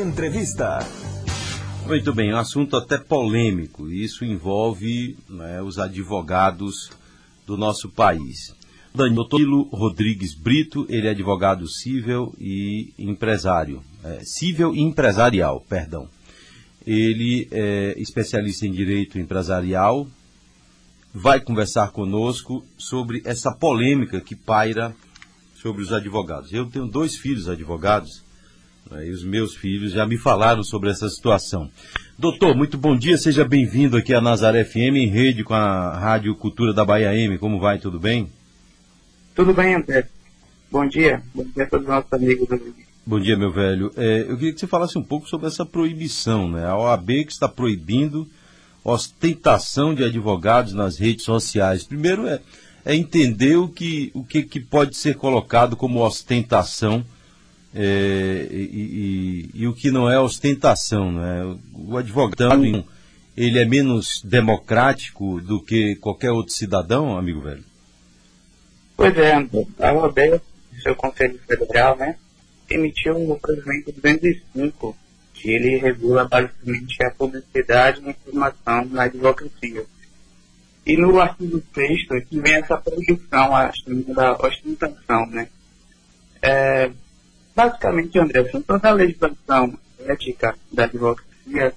Entrevista. Muito bem, um assunto até polêmico. Isso envolve né, os advogados do nosso país. Danilo Rodrigues Brito, ele é advogado civil e empresário. É, civil e empresarial, perdão. Ele é especialista em direito empresarial. Vai conversar conosco sobre essa polêmica que paira sobre os advogados. Eu tenho dois filhos advogados e os meus filhos já me falaram sobre essa situação. Doutor, muito bom dia, seja bem-vindo aqui à Nazaré FM em rede com a Rádio Cultura da Bahia M. Como vai, tudo bem? Tudo bem, André. Bom dia. Bom dia a todos os nossos amigos. Bom dia, meu velho. É, eu queria que você falasse um pouco sobre essa proibição, né? A OAB que está proibindo ostentação de advogados nas redes sociais. Primeiro é, é entender o que, o que, que pode ser colocado como ostentação é, e, e, e, o que não é ostentação. Né? O advogado, ele é menos democrático do que qualquer outro cidadão, amigo velho? Pois é, a OAB, seu Conselho Federal, né, emitiu o Presidente 205, que ele regula basicamente a publicidade e a informação na advocacia. E no artigo 6 aqui vem essa proibição, acho, da ostentação, né. É, basicamente, André, assim, toda a legislação ética da advocacia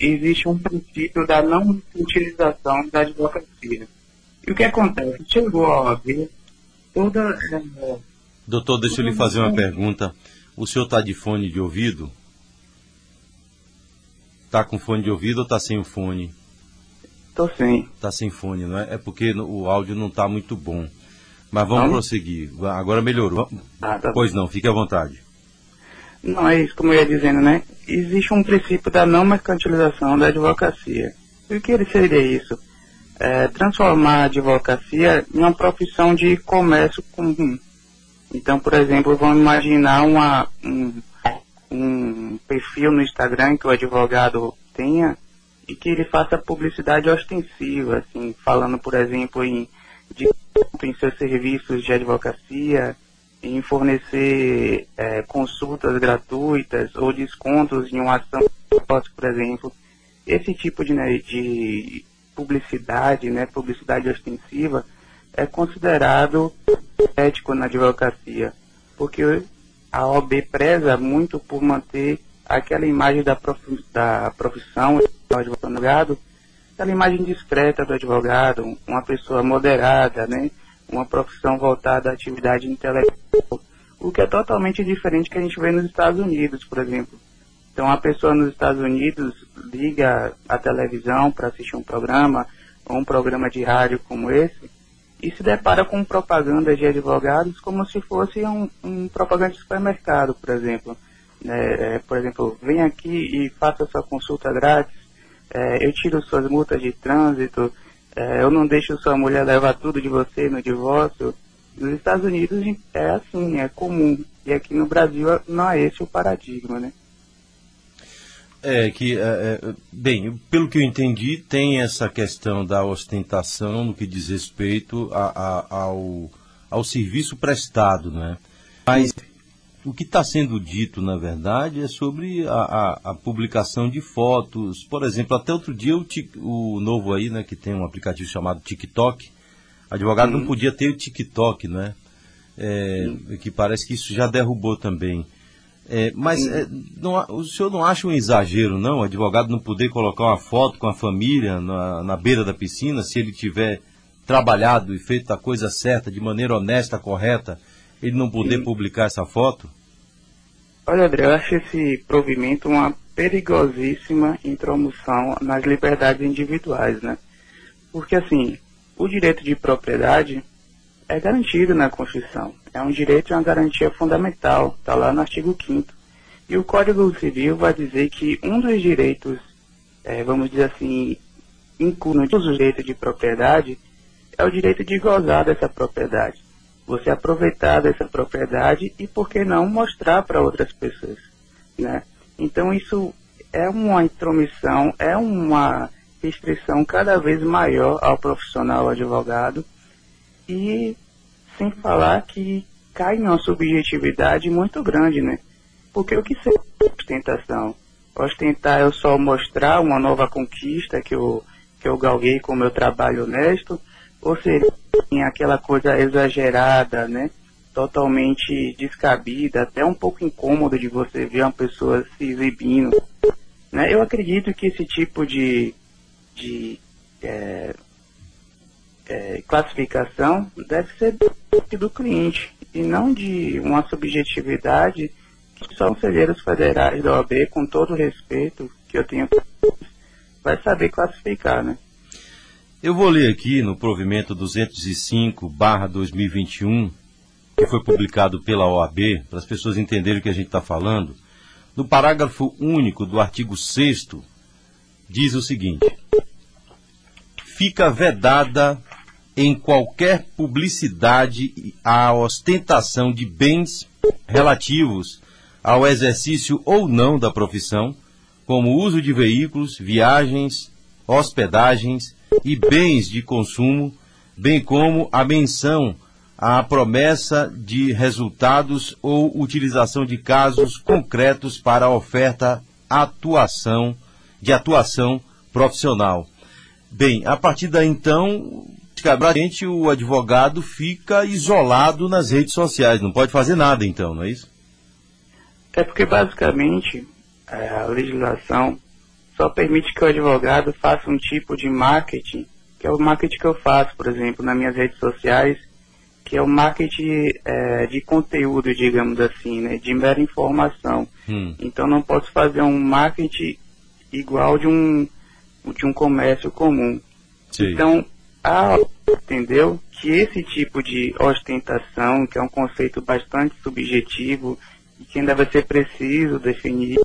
existe um princípio da não utilização da advocacia. E o que acontece? Chegou a OAB toda. É, Doutor, deixa eu lhe fazer uma pergunta. O senhor está de fone de ouvido? Está com fone de ouvido ou está sem o fone? Estou sem. Está sem fone, não é? É porque o áudio não está muito bom. Mas vamos não? prosseguir. Agora melhorou. Ah, tá pois não, fique à vontade. Não, é isso como eu ia dizendo, né? Existe um princípio da não mercantilização da advocacia. E o que ele seria isso? É, transformar a advocacia em uma profissão de comércio comum. Então, por exemplo, vamos imaginar uma, um, um perfil no Instagram que o advogado tenha e que ele faça publicidade ostensiva, assim, falando, por exemplo, em de em seus serviços de advocacia, em fornecer é, consultas gratuitas ou descontos em uma ação, por exemplo. Esse tipo de, né, de publicidade, né, publicidade ostensiva, é considerado ético na advocacia, porque a OAB preza muito por manter aquela imagem da, da profissão do advogado aquela imagem discreta do advogado, uma pessoa moderada, né? Uma profissão voltada à atividade intelectual, o que é totalmente diferente que a gente vê nos Estados Unidos, por exemplo. Então, a pessoa nos Estados Unidos liga a televisão para assistir um programa, ou um programa de rádio como esse, e se depara com propaganda de advogados como se fosse um, um propaganda de supermercado, por exemplo. É, é, por exemplo, vem aqui e faça sua consulta grátis, é, eu tiro suas multas de trânsito, é, eu não deixo sua mulher levar tudo de você no divórcio. Nos Estados Unidos é assim, é comum. E aqui no Brasil não é esse o paradigma, né? É que, é, é, bem, pelo que eu entendi, tem essa questão da ostentação no que diz respeito a, a, ao, ao serviço prestado, né? Mas o que está sendo dito, na verdade, é sobre a, a, a, publicação de fotos. Por exemplo, até outro dia o, o novo aí, né, que tem um aplicativo chamado TikTok, advogado não podia ter o TikTok, né? É, que parece que isso já derrubou também. É, mas é, não, o senhor não acha um exagero, não? O advogado não poder colocar uma foto com a família na, na beira da piscina, se ele tiver trabalhado e feito a coisa certa, de maneira honesta, correta, ele não poder Sim. publicar essa foto? Olha, André, eu acho esse provimento uma perigosíssima introdução nas liberdades individuais, né? Porque, assim, o direito de propriedade é garantido na Constituição. É um direito e uma garantia fundamental, está lá no artigo 5 E o Código Civil vai dizer que um dos direitos, é, vamos dizer assim, inclui todos os direitos de propriedade, é o direito de gozar dessa propriedade você aproveitar dessa propriedade e, por que não, mostrar para outras pessoas. Né? Então, isso é uma intromissão, é uma restrição cada vez maior ao profissional advogado e sem falar que cai em uma subjetividade muito grande, né? Porque o que seria ostentação? Ostentar é só mostrar uma nova conquista que eu, que eu galguei com o meu trabalho honesto, ou seria aquela coisa exagerada, né? Totalmente descabida, até um pouco incômodo de você ver uma pessoa se exibindo. Né? Eu acredito que esse tipo de, de é, é, classificação deve ser do cliente e não de uma subjetividade que só conselheiros federais da OAB, com todo o respeito que eu tenho, vai saber classificar, né? Eu vou ler aqui no provimento 205/2021, que foi publicado pela OAB, para as pessoas entenderem o que a gente está falando. No parágrafo único do artigo 6 diz o seguinte: Fica vedada em qualquer publicidade a ostentação de bens relativos ao exercício ou não da profissão, como uso de veículos, viagens, hospedagens e bens de consumo, bem como a menção à promessa de resultados ou utilização de casos concretos para a oferta atuação de atuação profissional. Bem, a partir daí então, praticamente o advogado fica isolado nas redes sociais, não pode fazer nada então, não é isso? É porque basicamente é, a legislação só permite que o advogado faça um tipo de marketing, que é o marketing que eu faço, por exemplo, nas minhas redes sociais, que é o marketing é, de conteúdo, digamos assim, né, de mera informação. Hum. Então não posso fazer um marketing igual de um, de um comércio comum. Sim. Então a entendeu que esse tipo de ostentação, que é um conceito bastante subjetivo e que ainda vai ser preciso definir,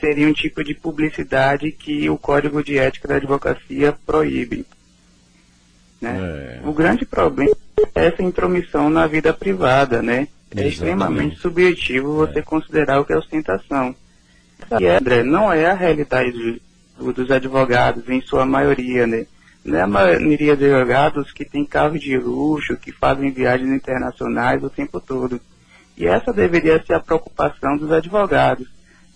seria um tipo de publicidade que o Código de Ética da Advocacia proíbe. Né? É. O grande problema é essa intromissão na vida privada, né? É extremamente subjetivo você é. considerar o que é ostentação. E, André, não é a realidade dos advogados, em sua maioria, né? Não é a maioria de advogados que tem carros de luxo, que fazem viagens internacionais o tempo todo. E essa deveria ser a preocupação dos advogados.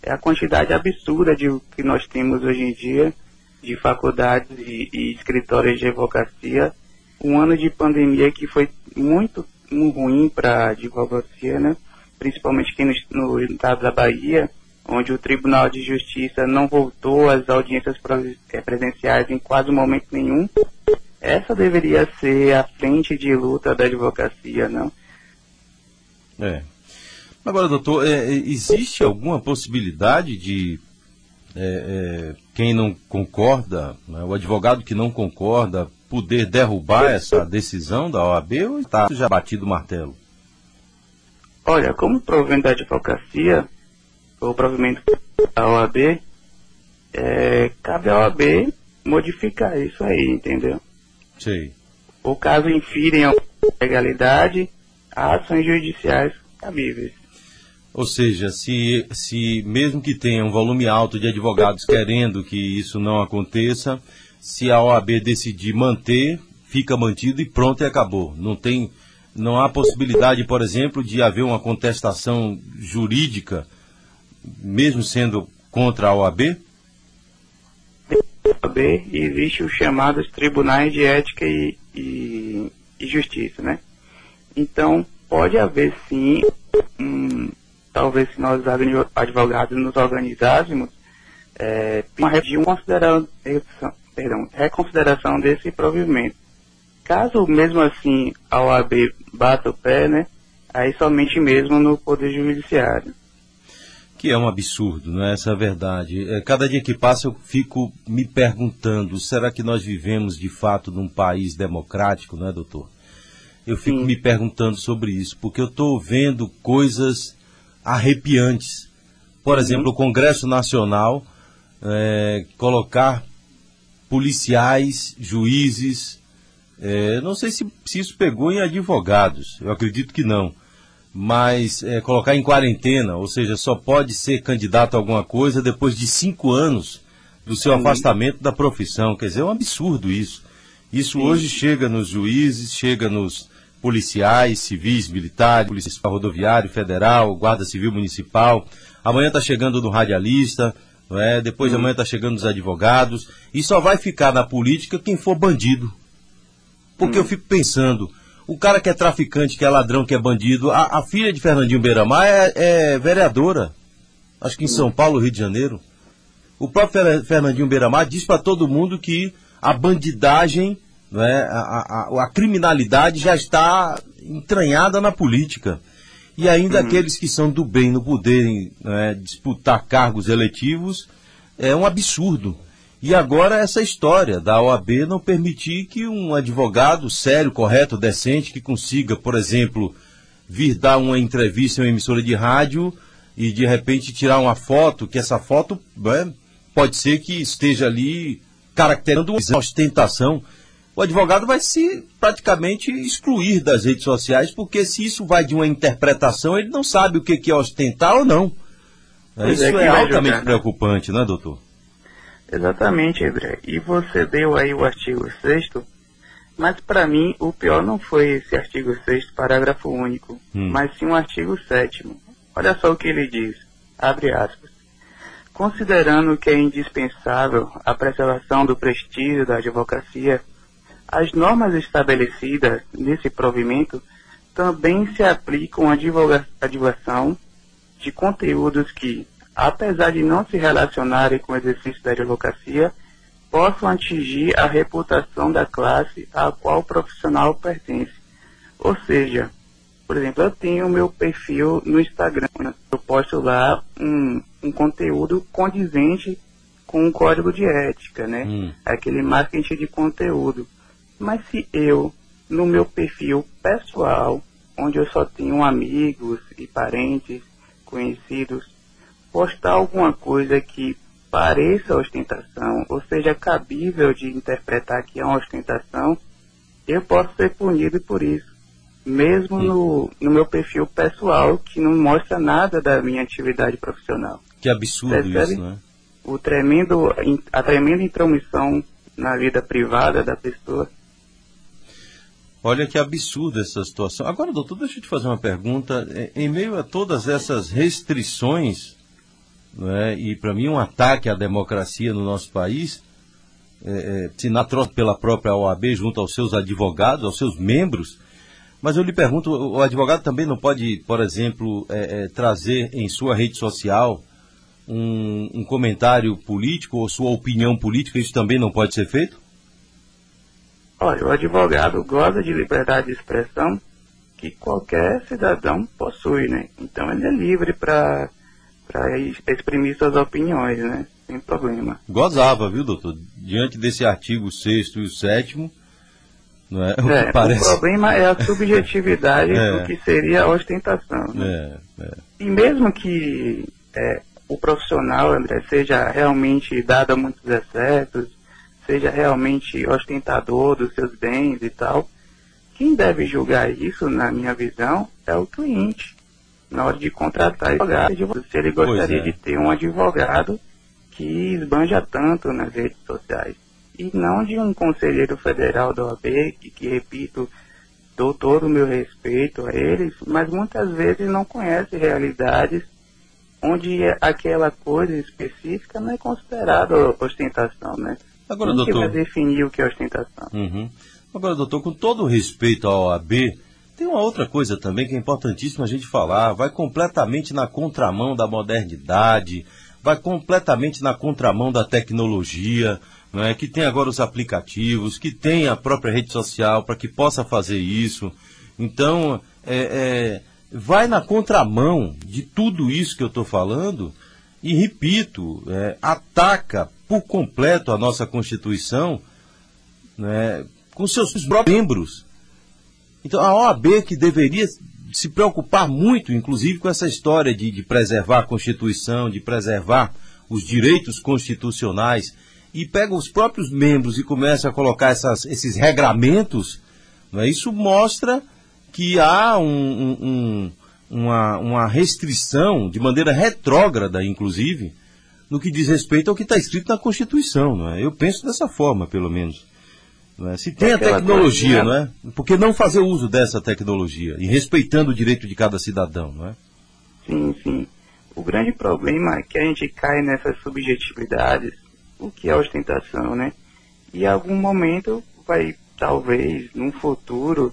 É a quantidade absurda de que nós temos hoje em dia de faculdades e, e escritórios de advocacia. Um ano de pandemia que foi muito, ruim para a advocacia, né? principalmente aqui no, no estado da Bahia onde o Tribunal de Justiça não voltou às audiências eh, presenciais em quase momento nenhum, essa deveria ser a frente de luta da advocacia, não? É. Agora, doutor, é, existe alguma possibilidade de é, é, quem não concorda, né, o advogado que não concorda, poder derrubar essa decisão da OAB ou está já batido o martelo? Olha, como provento da advocacia, o provimento da OAB, é, cabe à OAB modificar isso aí, entendeu? Sim. Ou caso infirem a legalidade, ações judiciais cabíveis. Ou seja, se, se mesmo que tenha um volume alto de advogados querendo que isso não aconteça, se a OAB decidir manter, fica mantido e pronto e acabou. Não tem, não há possibilidade, por exemplo, de haver uma contestação jurídica mesmo sendo contra a OAB? OAB existe os chamados tribunais de ética e, e, e justiça, né? Então, pode haver sim, talvez se nós advogados nos organizássemos, é, uma reconsideração, perdão, reconsideração desse provimento. Caso mesmo assim a OAB bata o pé, né, aí somente mesmo no Poder Judiciário que é um absurdo, não é essa a verdade. É, cada dia que passa eu fico me perguntando, será que nós vivemos de fato num país democrático, não é, doutor? Eu fico Sim. me perguntando sobre isso, porque eu estou vendo coisas arrepiantes. Por exemplo, o Congresso Nacional é, colocar policiais, juízes, é, não sei se, se isso pegou em advogados, eu acredito que não mas é, colocar em quarentena, ou seja, só pode ser candidato a alguma coisa depois de cinco anos do seu Sim. afastamento da profissão. Quer dizer, é um absurdo isso. Isso Sim. hoje chega nos juízes, chega nos policiais, civis, militares, polícia rodoviário, federal, guarda civil municipal. Amanhã está chegando no radialista, não é? depois hum. amanhã está chegando nos advogados. E só vai ficar na política quem for bandido. Porque hum. eu fico pensando, o cara que é traficante, que é ladrão, que é bandido, a, a filha de Fernandinho Beiramar é, é, vereadora. Acho que em São Paulo, Rio de Janeiro. O próprio Fernandinho Beiramar diz para todo mundo que a bandidagem, né, a, a, a, criminalidade já está entranhada na política. E ainda uhum. aqueles que são do bem não poderem né, disputar cargos eletivos é um absurdo. E agora essa história da OAB não permitir que um advogado sério, correto, decente, que consiga, por exemplo, vir dar uma entrevista em uma emissora de rádio e de repente tirar uma foto, que essa foto né, pode ser que esteja ali caracterizando uma ostentação. O advogado vai se praticamente excluir das redes sociais, porque se isso vai de uma interpretação, ele não sabe o que é ostentar ou não. Isso é, é altamente né? preocupante, não é, doutor? Exatamente, André. E você deu aí o artigo 6 mas para mim o pior não foi esse artigo 6 parágrafo único, hum. mas sim o artigo 7 Olha só o que ele diz, abre aspas. Considerando que é indispensável a preservação do prestígio da advocacia, as normas estabelecidas nesse provimento também se aplicam à divulgação de conteúdos que, apesar de não se relacionarem com o exercício da advocacia, possam atingir a reputação da classe a qual o profissional pertence. Ou seja, por exemplo, eu tenho meu perfil no Instagram, eu posto lá um, um conteúdo condizente com um código de ética, né? Hum. Aquele marketing de conteúdo. Mas se eu, no meu perfil pessoal, onde eu só tenho amigos e parentes, conhecidos, postar alguma coisa que pareça ostentação, ou seja, cabível de interpretar que é uma ostentação, eu posso ser punido por isso. Mesmo no, no meu perfil pessoal, que não mostra nada da minha atividade profissional. Que absurdo Percebe? isso, né? O tremendo, a tremenda intromissão na vida privada da pessoa. Olha que absurda essa situação. Agora, doutor, deixa eu te fazer uma pergunta. É, em meio a todas essas restrições, né, e para mim um ataque à democracia no nosso país, é, é, se pela própria OAB junto aos seus advogados, aos seus membros, mas eu lhe pergunto, o advogado também não pode, por exemplo, é, é, trazer em sua rede social um, um comentário político ou sua opinião política, isso também não pode ser feito? Olha, o advogado goza de liberdade de expressão que qualquer cidadão possui, né? Então ele é livre para exprimir suas opiniões, né? Sem problema. Gozava, viu, doutor? Diante desse artigo 6 e o 7 não é? O, é, parece... o problema é a subjetividade é. do que seria a ostentação. Né? É, é. e mesmo que é, o profissional, André, seja realmente dado a muitos excessos, seja realmente ostentador dos seus bens e tal. Quem deve julgar isso, na minha visão, é o cliente. Na hora de contratar advogado, se ele gostaria é. de ter um advogado que esbanja tanto nas redes sociais. E não de um conselheiro federal da OAB, que, que repito, dou todo o meu respeito a eles, mas muitas vezes não conhece realidades onde aquela coisa específica não é considerada ostentação, né? Agora, Quem doutor... vai definir o que é ostentação? Uhum. Agora, doutor, com todo respeito à OAB, tem uma outra coisa também que é importantíssima a gente falar. Vai completamente na contramão da modernidade, vai completamente na contramão da tecnologia, não é? que tem agora os aplicativos, que tem a própria rede social para que possa fazer isso. Então, é, é, vai na contramão de tudo isso que eu estou falando e, repito, é, ataca por completo a nossa Constituição né, com seus próprios membros. Então, a OAB que deveria se preocupar muito, inclusive, com essa história de, de preservar a Constituição, de preservar os direitos constitucionais, e pega os próprios membros e começa a colocar essas, esses regramentos, é? isso mostra que há um, um, uma, uma restrição, de maneira retrógrada, inclusive, no que diz respeito ao que está escrito na Constituição. Não é? Eu penso dessa forma, pelo menos. É? Se tem a tecnologia, coisa, não é? Por que não fazer uso dessa tecnologia e respeitando o direito de cada cidadão, não é? Sim, sim. O grande problema é que a gente cai nessas subjetividades, o que é ostentação, né? E em algum momento vai, talvez, num futuro,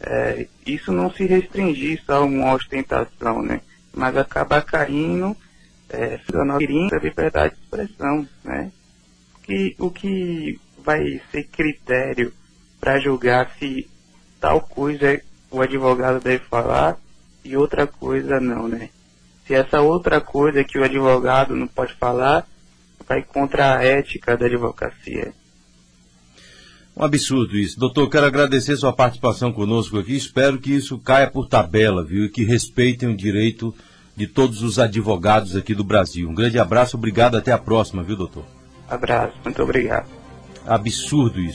é, isso não se restringir só a uma ostentação, né? Mas acabar caindo é, a liberdade de expressão, né? Que, o que vai ser critério para julgar se tal coisa o advogado deve falar e outra coisa não, né? Se essa outra coisa que o advogado não pode falar vai contra a ética da advocacia. Um absurdo isso. Doutor, quero agradecer sua participação conosco aqui. Espero que isso caia por tabela, viu? E que respeitem o direito de todos os advogados aqui do Brasil. Um grande abraço, obrigado, até a próxima, viu, doutor? Abraço, muito obrigado. Absurdo isso.